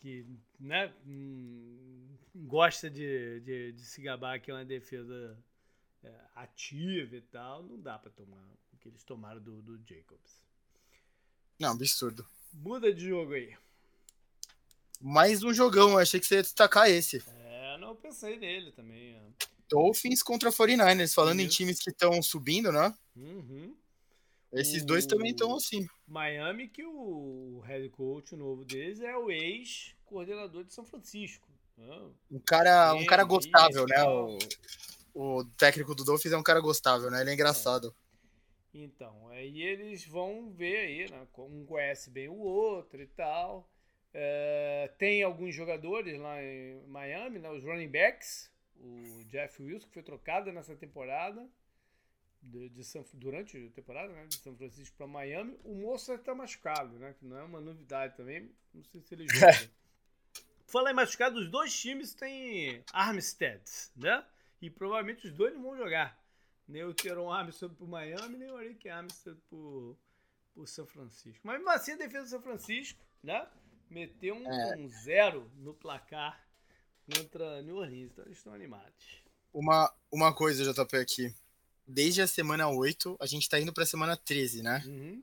que né, hum, gosta de, de, de, se gabar que é uma defesa é, ativa e tal, não dá para tomar o que eles tomaram do, do Jacobs. Não, absurdo. Muda de jogo aí. Mais um jogão, achei que você ia destacar esse. É, não, eu pensei nele também. É. Dolphins contra 49ers, falando Isso. em times que estão subindo, né? Uhum. Esses o... dois também estão assim. Miami, que o head coach novo deles é o ex-coordenador de São Francisco. Um cara, um cara gostável, né? O, o técnico do Dolphins é um cara gostável, né? Ele é engraçado. É. Então, aí eles vão ver aí, né? Um conhece bem o outro e tal. É, tem alguns jogadores lá em Miami, né, os running backs, o Jeff Wilson, que foi trocado nessa temporada, de, de San, durante a temporada, né, de São Francisco para Miami. O moço está machucado, né, que não é uma novidade também, não sei se ele [LAUGHS] joga. Falar em machucado, os dois times têm Armstead, né? E provavelmente os dois não vão jogar. Nem o Teron Armstead pro Miami, nem o Eric Armstead pro, pro São Francisco. Mas mesmo assim, a defesa do São Francisco, né? Meteu um, é. um zero no placar contra New Orleans. Então eles estão animados. Uma, uma coisa, JP, aqui. Desde a semana 8, a gente tá indo pra semana 13, né? Uhum.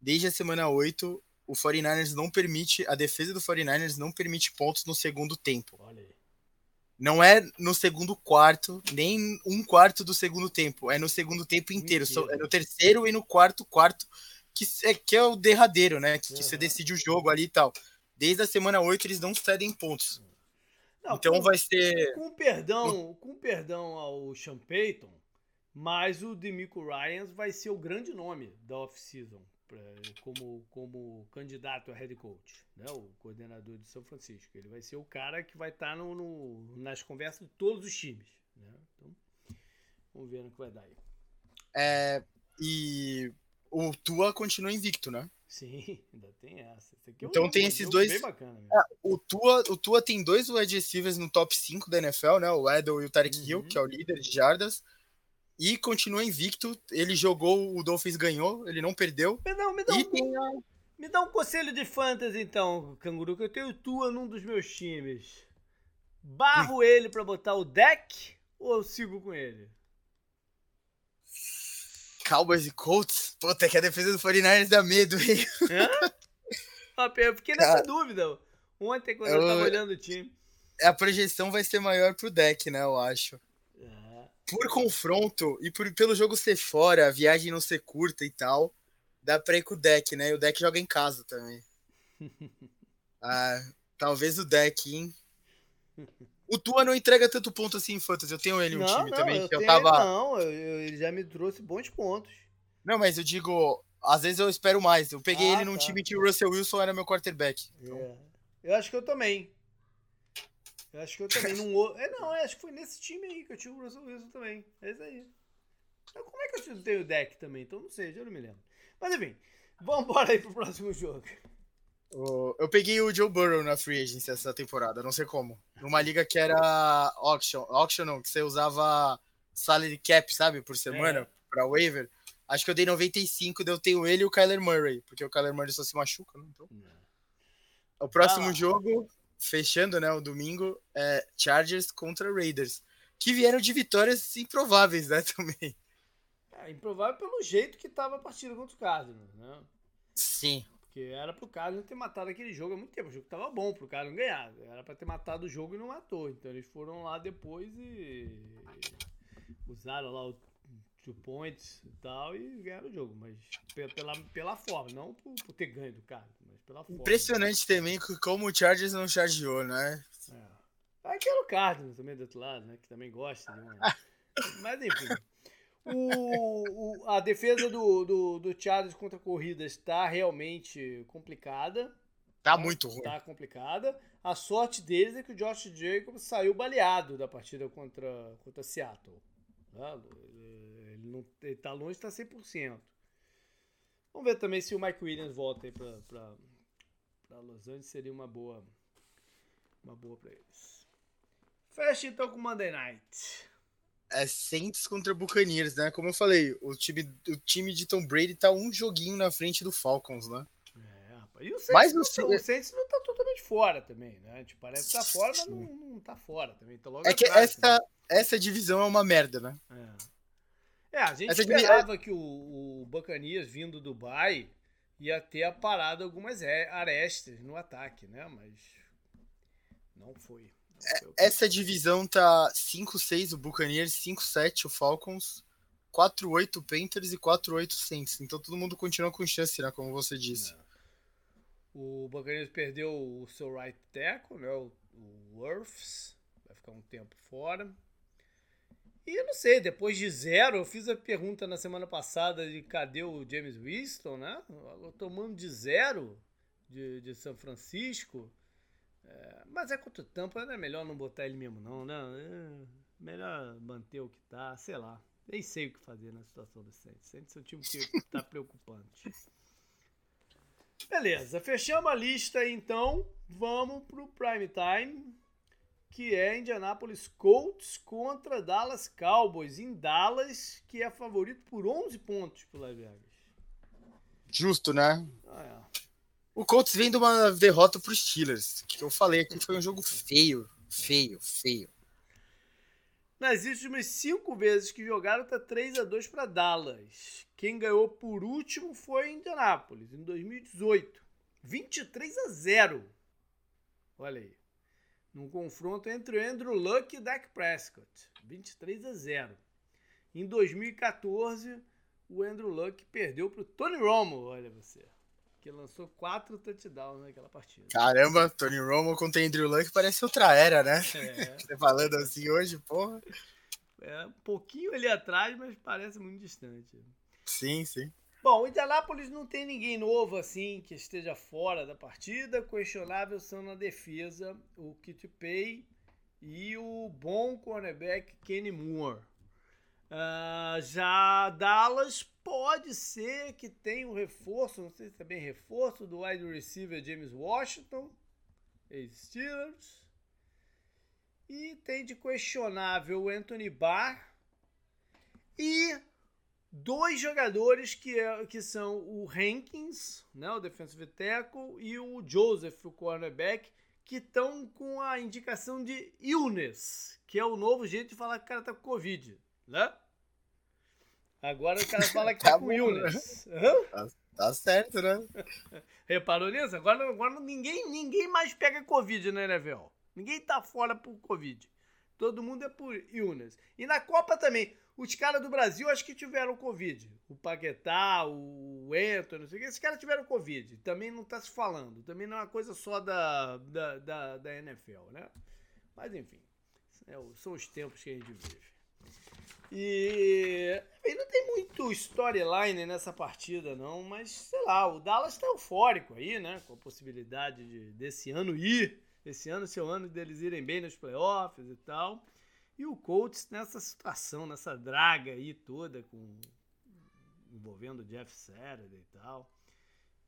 Desde a semana 8, o 49ers não permite, a defesa do 49ers não permite pontos no segundo tempo. Olha aí. Não é no segundo quarto, nem um quarto do segundo tempo. É no segundo tempo inteiro. Mentira. É no terceiro e no quarto quarto, que é, que é o derradeiro, né? Que, uhum. que você decide o jogo ali e tal. Desde a semana 8 eles não cedem pontos. Não, então com, vai ser. Com perdão, com perdão ao Sean Payton, mas o Demico Ryans vai ser o grande nome da off-season como, como candidato a head coach, né? o coordenador de São Francisco. Ele vai ser o cara que vai estar tá no, no, nas conversas de todos os times. Né? Então, vamos ver no que vai dar aí. É, e o Tua continua invicto, né? Sim, [LAUGHS] ainda tem essa. É então um, tem esses dois. Bacana, é, o, Tua, o Tua tem dois wide receivers no top 5 da NFL, né? O Edel e o Tarek uhum. Hill, que é o líder de jardas e continua invicto. Ele jogou, o Dolphins ganhou, ele não perdeu. Me dá, me dá, um, me dá um conselho de fantasy então, Canguru, que eu tenho tua num dos meus times. Barro hum. ele para botar o deck ou eu sigo com ele? Cowboys e Colts? Puta, que a defesa do 49ers dá medo, hein? [LAUGHS] Hã? Eu fiquei nessa Cara, dúvida ontem quando eu, eu tava olhando o time. A projeção vai ser maior pro deck, né, eu acho por confronto e por, pelo jogo ser fora, a viagem não ser curta e tal, dá pra ir com o deck, né? E o deck joga em casa também. [LAUGHS] ah, talvez o deck, hein? O Tua não entrega tanto ponto assim em Fantasy. Eu tenho ele no time não, também. Eu, eu tava... Não, eu, ele já me trouxe bons pontos. Não, mas eu digo, às vezes eu espero mais. Eu peguei ah, ele num tá. time que o Russell Wilson era meu quarterback. Então... É. Eu acho que eu também. Eu acho que eu também não. É, não, acho que foi nesse time aí que eu tinha o Russell Wilson também. É isso aí. Então, como é que eu tenho o deck também? Então não sei, já não me lembro. Mas enfim, vamos embora aí pro próximo jogo. Eu peguei o Joe Burrow na Free Agency essa temporada, não sei como. Numa liga que era auction, auction não, que você usava salary cap, sabe, por semana, é. pra waiver. Acho que eu dei 95, daí eu tenho ele e o Kyler Murray, porque o Kyler Murray só se machuca, né? Então. O próximo ah. jogo fechando né, o domingo, é Chargers contra Raiders, que vieram de vitórias improváveis, né, [LAUGHS] também. É, improvável pelo jeito que tava a partida contra o Cardinals, né? Sim. Porque era pro Cardinals ter matado aquele jogo há muito tempo. O jogo tava bom pro Cardinals ganhar. Era para ter matado o jogo e não matou. Então eles foram lá depois e usaram lá o two points e tal e ganharam o jogo. Mas pela, pela forma, não por, por ter ganho do Cardinals pela forma. Impressionante também como o Chargers não chargeou, né? É. Aquele Cardinals também do outro lado, né? Que também gosta, né? [LAUGHS] Mas enfim. O, o, a defesa do, do, do Chargers contra corridas está realmente complicada. Tá muito ruim. Tá complicada. A sorte deles é que o Josh Jacobs saiu baleado da partida contra, contra Seattle. Né? Não, ele tá longe, tá 100%. Vamos ver também se o Mike Williams volta aí pra, pra, para Los Angeles seria uma boa uma boa para eles. Fecha então com Monday Night. É Saints contra Buccaneers, né? Como eu falei, o time, o time de Tom Brady tá um joguinho na frente do Falcons, né? É, rapaz. E o Saints, mas não, o, Saints não tá totalmente fora também, né? Tipo, parece que tá fora, mas não, não tá fora também. Tá é que atrás, essa, né? essa divisão é uma merda, né? É, é a gente essa esperava que o, o Buccaneers vindo do Dubai ia ter parado algumas arestas no ataque, né? Mas não foi. Não foi é, Essa divisão tá 5-6 o Buccaneers, 5-7 o Falcons, 4-8 o Panthers e 4-8 o Saints. Então todo mundo continua com chance, né? Como você disse. É. O Buccaneers perdeu o seu right tackle, né? O, o Worths, vai ficar um tempo fora. E eu não sei, depois de zero, eu fiz a pergunta na semana passada de cadê o James Winston, né? Tomando de zero de, de São Francisco. É, mas é contra o Tampa, é melhor não botar ele mesmo, não, né? É melhor manter o que tá, sei lá. Nem sei o que fazer na situação do Saints. Saints é um time que tá [LAUGHS] preocupante. Beleza, fechamos a lista então. Vamos pro prime time, que é Indianapolis Colts contra Dallas Cowboys. Em Dallas, que é favorito por 11 pontos pro Las Vegas. Justo, né? Ah, é. O Colts vem de uma derrota pro Steelers, que eu falei aqui foi um jogo feio, feio, feio. Nas últimas cinco vezes que jogaram, tá 3 a 2 para Dallas. Quem ganhou por último foi Indianápolis, em 2018. 23 a 0. Olha aí. Num confronto entre o Andrew Luck e Dak Prescott. 23 a 0. Em 2014, o Andrew Luck perdeu para o Tony Romo, olha você. Que lançou quatro touchdowns naquela partida. Caramba, Tony Romo contra Andrew Luck parece outra era, né? É. [LAUGHS] Você falando assim hoje, porra. É um pouquinho ali atrás, mas parece muito distante. Sim, sim. Bom, o Indianápolis não tem ninguém novo assim que esteja fora da partida. Questionável são na defesa o Kit Pay e o bom cornerback Kenny Moore. Uh, já Dallas pode ser que tenha um reforço, não sei se é bem reforço, do wide receiver James Washington, ex-Steelers. E tem de questionável Anthony Barr. E dois jogadores que, é, que são o Hankins, né, o defensive tackle, e o Joseph, o cornerback, que estão com a indicação de illness, que é o novo jeito de falar que o cara tá com Covid, né? Agora o cara fala [LAUGHS] que tá, tá com illness. Uhum. Tá, tá, certo, né? [LAUGHS] Reparou nisso? Agora, agora ninguém, ninguém mais pega Covid na NFL. Ninguém tá fora por Covid. Todo mundo é por illness. E na Copa também. Os caras do Brasil acho que tiveram Covid. O Paquetá, o Ento, não sei o que. Esses caras tiveram Covid. Também não está se falando. Também não é uma coisa só da, da, da, da NFL, né? Mas enfim. É, são os tempos que a gente vive. E, e não tem muito storyline nessa partida, não. Mas, sei lá, o Dallas está eufórico aí, né? Com a possibilidade de, desse ano ir. Esse ano ser o ano deles irem bem nos playoffs e tal. E o Colts nessa situação, nessa draga aí toda, com envolvendo o Jeff Saturday e tal.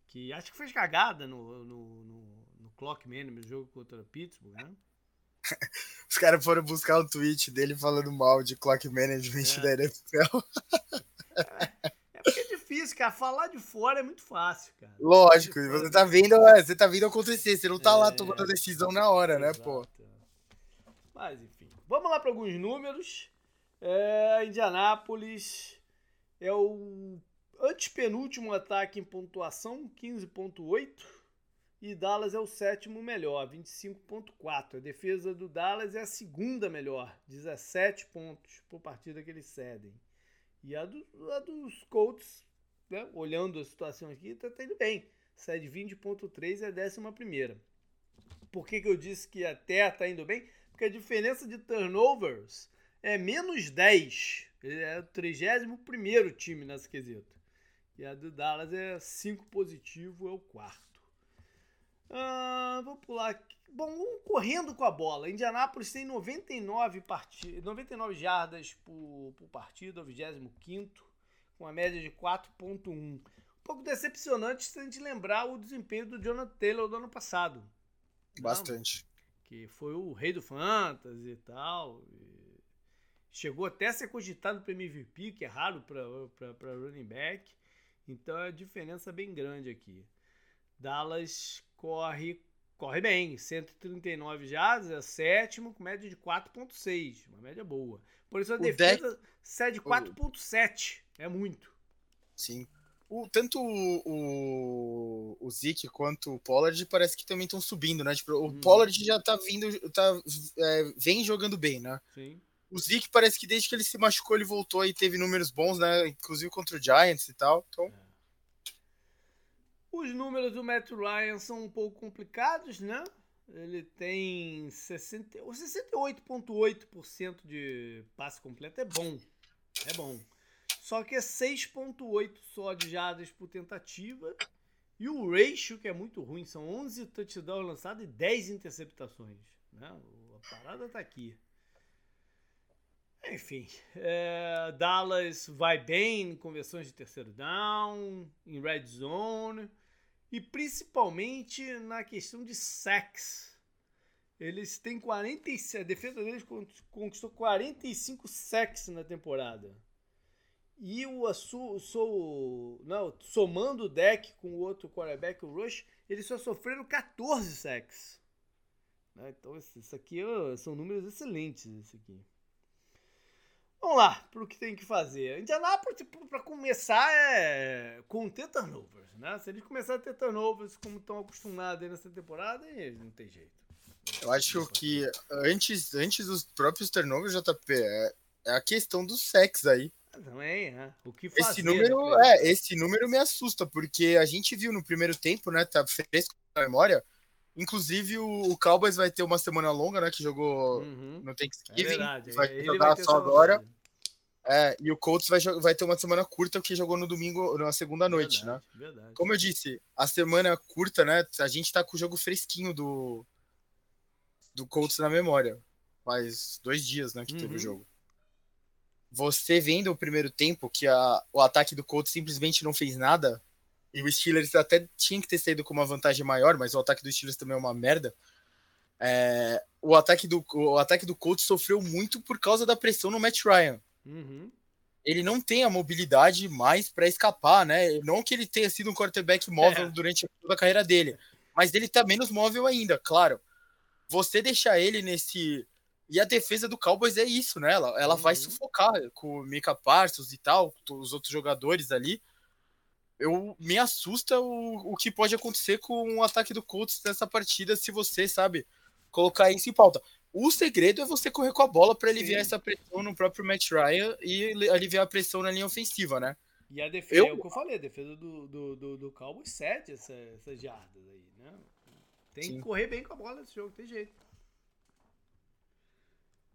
Que acho que fez cagada no, no, no, no Clock no jogo contra o Pittsburgh, né? [LAUGHS] Os caras foram buscar o tweet dele falando mal de clock management é. da NFL. É, é porque é difícil, cara. Falar de fora é muito fácil, cara. Lógico, você tá vendo, é, você tá vendo acontecer, você não tá é, lá tomando a decisão na hora, exato. né, pô? Mas enfim. Vamos lá para alguns números. É, Indianápolis é o antepenúltimo ataque em pontuação, 15.8. E Dallas é o sétimo melhor, 25.4. A defesa do Dallas é a segunda melhor, 17 pontos por partida que eles cedem. E a, do, a dos Colts, né, olhando a situação aqui, está indo bem. Cede 20.3 é a décima primeira. Por que, que eu disse que até está indo bem? Porque a diferença de turnovers é menos 10. Ele é o 31 time nesse quesito. E a do Dallas é 5 positivo, é o quarto. Ah, vou pular aqui. Bom, vamos correndo com a bola. Indianápolis tem 99, part... 99 jardas por, por partida, 25, com a média de 4,1. Um pouco decepcionante se a gente lembrar o desempenho do Jonathan Taylor do ano passado. Bastante que foi o rei do fantasy e tal. E chegou até a ser cogitado para MVP, que é raro para running back. Então é a diferença bem grande aqui. Dallas corre corre bem, 139 jardas, é sétimo, com média de 4.6, uma média boa. Por isso a o defesa deck... cede 4.7, é muito. Sim. O, tanto o, o, o Zeke quanto o Pollard parece que também estão subindo, né? Tipo, o uhum. Pollard já tá vindo, tá, é, vem jogando bem, né? Sim. O Zeke parece que desde que ele se machucou, ele voltou e teve números bons, né? Inclusive contra o Giants e tal. Então... É. Os números do Matt Ryan são um pouco complicados, né? Ele tem 68,8% de passe completo. É bom. É bom. Só que é 6.8 só de jardas por tentativa E o ratio, que é muito ruim, são 11 touchdowns lançados e 10 interceptações. Né? A parada tá aqui. Enfim, é, Dallas vai bem em conversões de terceiro down, em red zone e principalmente na questão de sacks. Eles têm 47, a defesa deles conquistou 45 sacks na temporada. E o sou, não, somando o deck com o outro quarterback, o Rush, eles só sofreram 14 sacks. Né? Então, isso aqui são números excelentes. Esse aqui. Vamos lá, para o que tem que fazer. Indianápolis, tipo, para começar, é conter turnovers. Né? Se eles começarem a ter turnovers como estão acostumados nessa temporada, não tem jeito. Eu acho que antes, antes dos próprios turnovers, JP, é, é a questão dos sexos aí. Também, né? O que fazer, esse número, né? é, esse número me assusta, porque a gente viu no primeiro tempo, né? Tá fresco na memória. Inclusive, o, o Cowboys vai ter uma semana longa, né? Que jogou uhum. no Thanksgiving. É verdade. Vai Ele jogar vai só agora. É, e o Colts vai, vai ter uma semana curta, que jogou no domingo, na segunda noite, verdade, né? Verdade. Como eu disse, a semana curta, né? A gente tá com o jogo fresquinho do, do Colts na memória. Faz dois dias, né, que uhum. teve o uhum. jogo você vendo o primeiro tempo que a, o ataque do Colts simplesmente não fez nada, e o Steelers até tinha que ter saído com uma vantagem maior, mas o ataque do Steelers também é uma merda. É, o, ataque do, o ataque do Colts sofreu muito por causa da pressão no Matt Ryan. Uhum. Ele não tem a mobilidade mais para escapar, né? Não que ele tenha sido um quarterback móvel é. durante toda a carreira dele, mas ele tá menos móvel ainda, claro. Você deixar ele nesse e a defesa do Cowboys é isso, né? Ela, ela uhum. vai sufocar com o Mika Parsons e tal, os outros jogadores ali. Eu me assusta o, o que pode acontecer com o ataque do Colts nessa partida se você, sabe, colocar isso em pauta. O segredo é você correr com a bola para aliviar Sim. essa pressão no próprio Matt Ryan e aliviar a pressão na linha ofensiva, né? E a defesa, eu... é o que eu falei, a defesa do, do, do, do Cowboys cede essa, essas jardas aí, né? Tem Sim. que correr bem com a bola nesse jogo, tem jeito.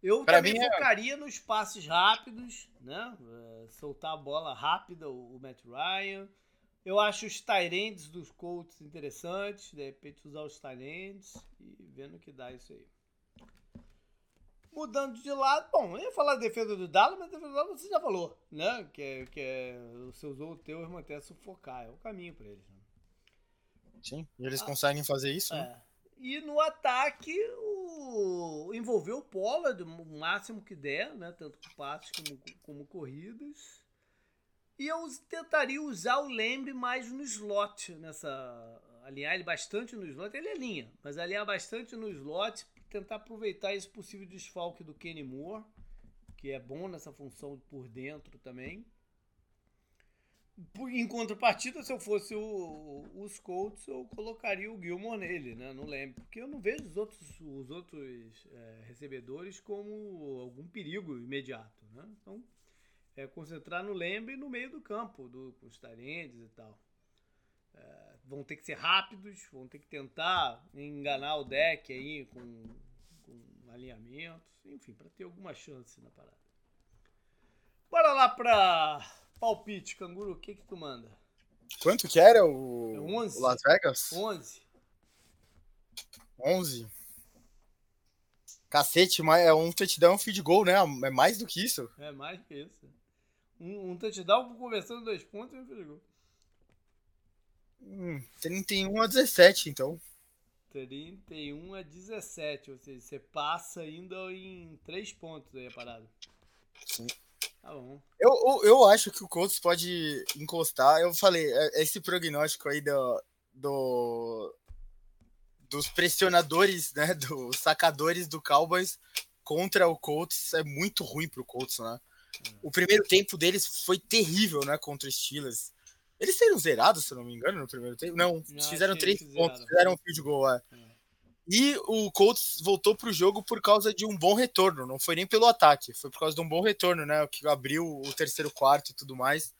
Eu pra também mim é- focaria é... nos passes rápidos, né? Uh, soltar a bola rápida, o, o Matt Ryan. Eu acho os Tyrands dos Colts interessantes, de repente usar os Tyrands e vendo o que dá isso aí. Mudando de lado, bom, eu ia falar da defesa do Dallas, mas a defesa do Dallas você já falou, né? Que é, que é você usou o teu manter sufocar, é o caminho para eles. Né? Sim, e eles ah, conseguem fazer isso, né? é. né? E no ataque, envolver o Pollard o máximo que der, né? Tanto com passes como, como corridas. E eu tentaria usar o Lembre mais no slot, nessa. Alinhar ele bastante no slot. Ele é linha, mas alinhar bastante no slot, tentar aproveitar esse possível desfalque do Kenny Moore, que é bom nessa função por dentro também. Em contrapartida, se eu fosse o, os Colts, eu colocaria o Gilmore nele, né? Não lembro. Porque eu não vejo os outros, os outros é, recebedores como algum perigo imediato, né? Então, é concentrar no Lembre no meio do campo, do, com os talentos e tal. É, vão ter que ser rápidos, vão ter que tentar enganar o deck aí com, com alinhamentos, enfim, para ter alguma chance na parada. Bora lá para Palpite, canguru, o que que tu manda? Quanto que era o, é 11. o Las Vegas? 11. 11. Cacete, mas é um touchdown, um feed goal, né? É mais do que isso. É mais que isso. Um, um touchdown conversando dois pontos e um feed goal. Hum, 31 a 17, então. 31 a 17, ou seja, você passa ainda em 3 pontos aí a parada. Sim. Tá bom. Eu, eu, eu, acho que o Colts pode encostar. Eu falei, é, esse prognóstico aí do, do dos pressionadores, né, [LAUGHS] dos sacadores do Cowboys contra o Colts é muito ruim pro Colts, né? O primeiro tempo deles foi terrível, né, contra os Steelers. Eles saíram zerados, se eu não me engano, no primeiro tempo. Não, não fizeram três pontos, fizeram um field goal, é. é. E o Colts voltou para o jogo por causa de um bom retorno, não foi nem pelo ataque, foi por causa de um bom retorno, né? Que abriu o terceiro quarto e tudo mais.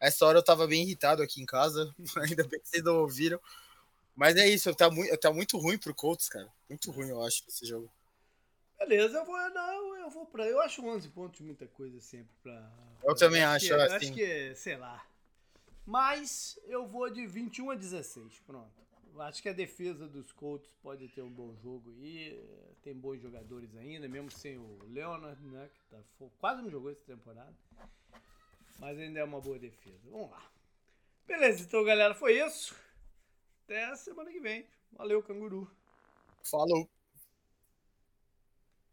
Essa hora eu tava bem irritado aqui em casa, [LAUGHS] ainda bem que vocês não ouviram. Mas é isso, tá muito, tá muito ruim pro Colts, cara. Muito ruim, eu acho, esse jogo. Beleza, eu vou, não, eu vou pra. Eu acho 11 pontos muita coisa sempre pra. Eu também acho, que, é, assim. Acho que, sei lá. Mas eu vou de 21 a 16, pronto. Acho que a defesa dos Colts pode ter um bom jogo aí. Tem bons jogadores ainda, mesmo sem o Leonard, né? Que tá, quase não jogou essa temporada. Mas ainda é uma boa defesa. Vamos lá. Beleza, então galera, foi isso. Até semana que vem. Valeu, canguru. Falou.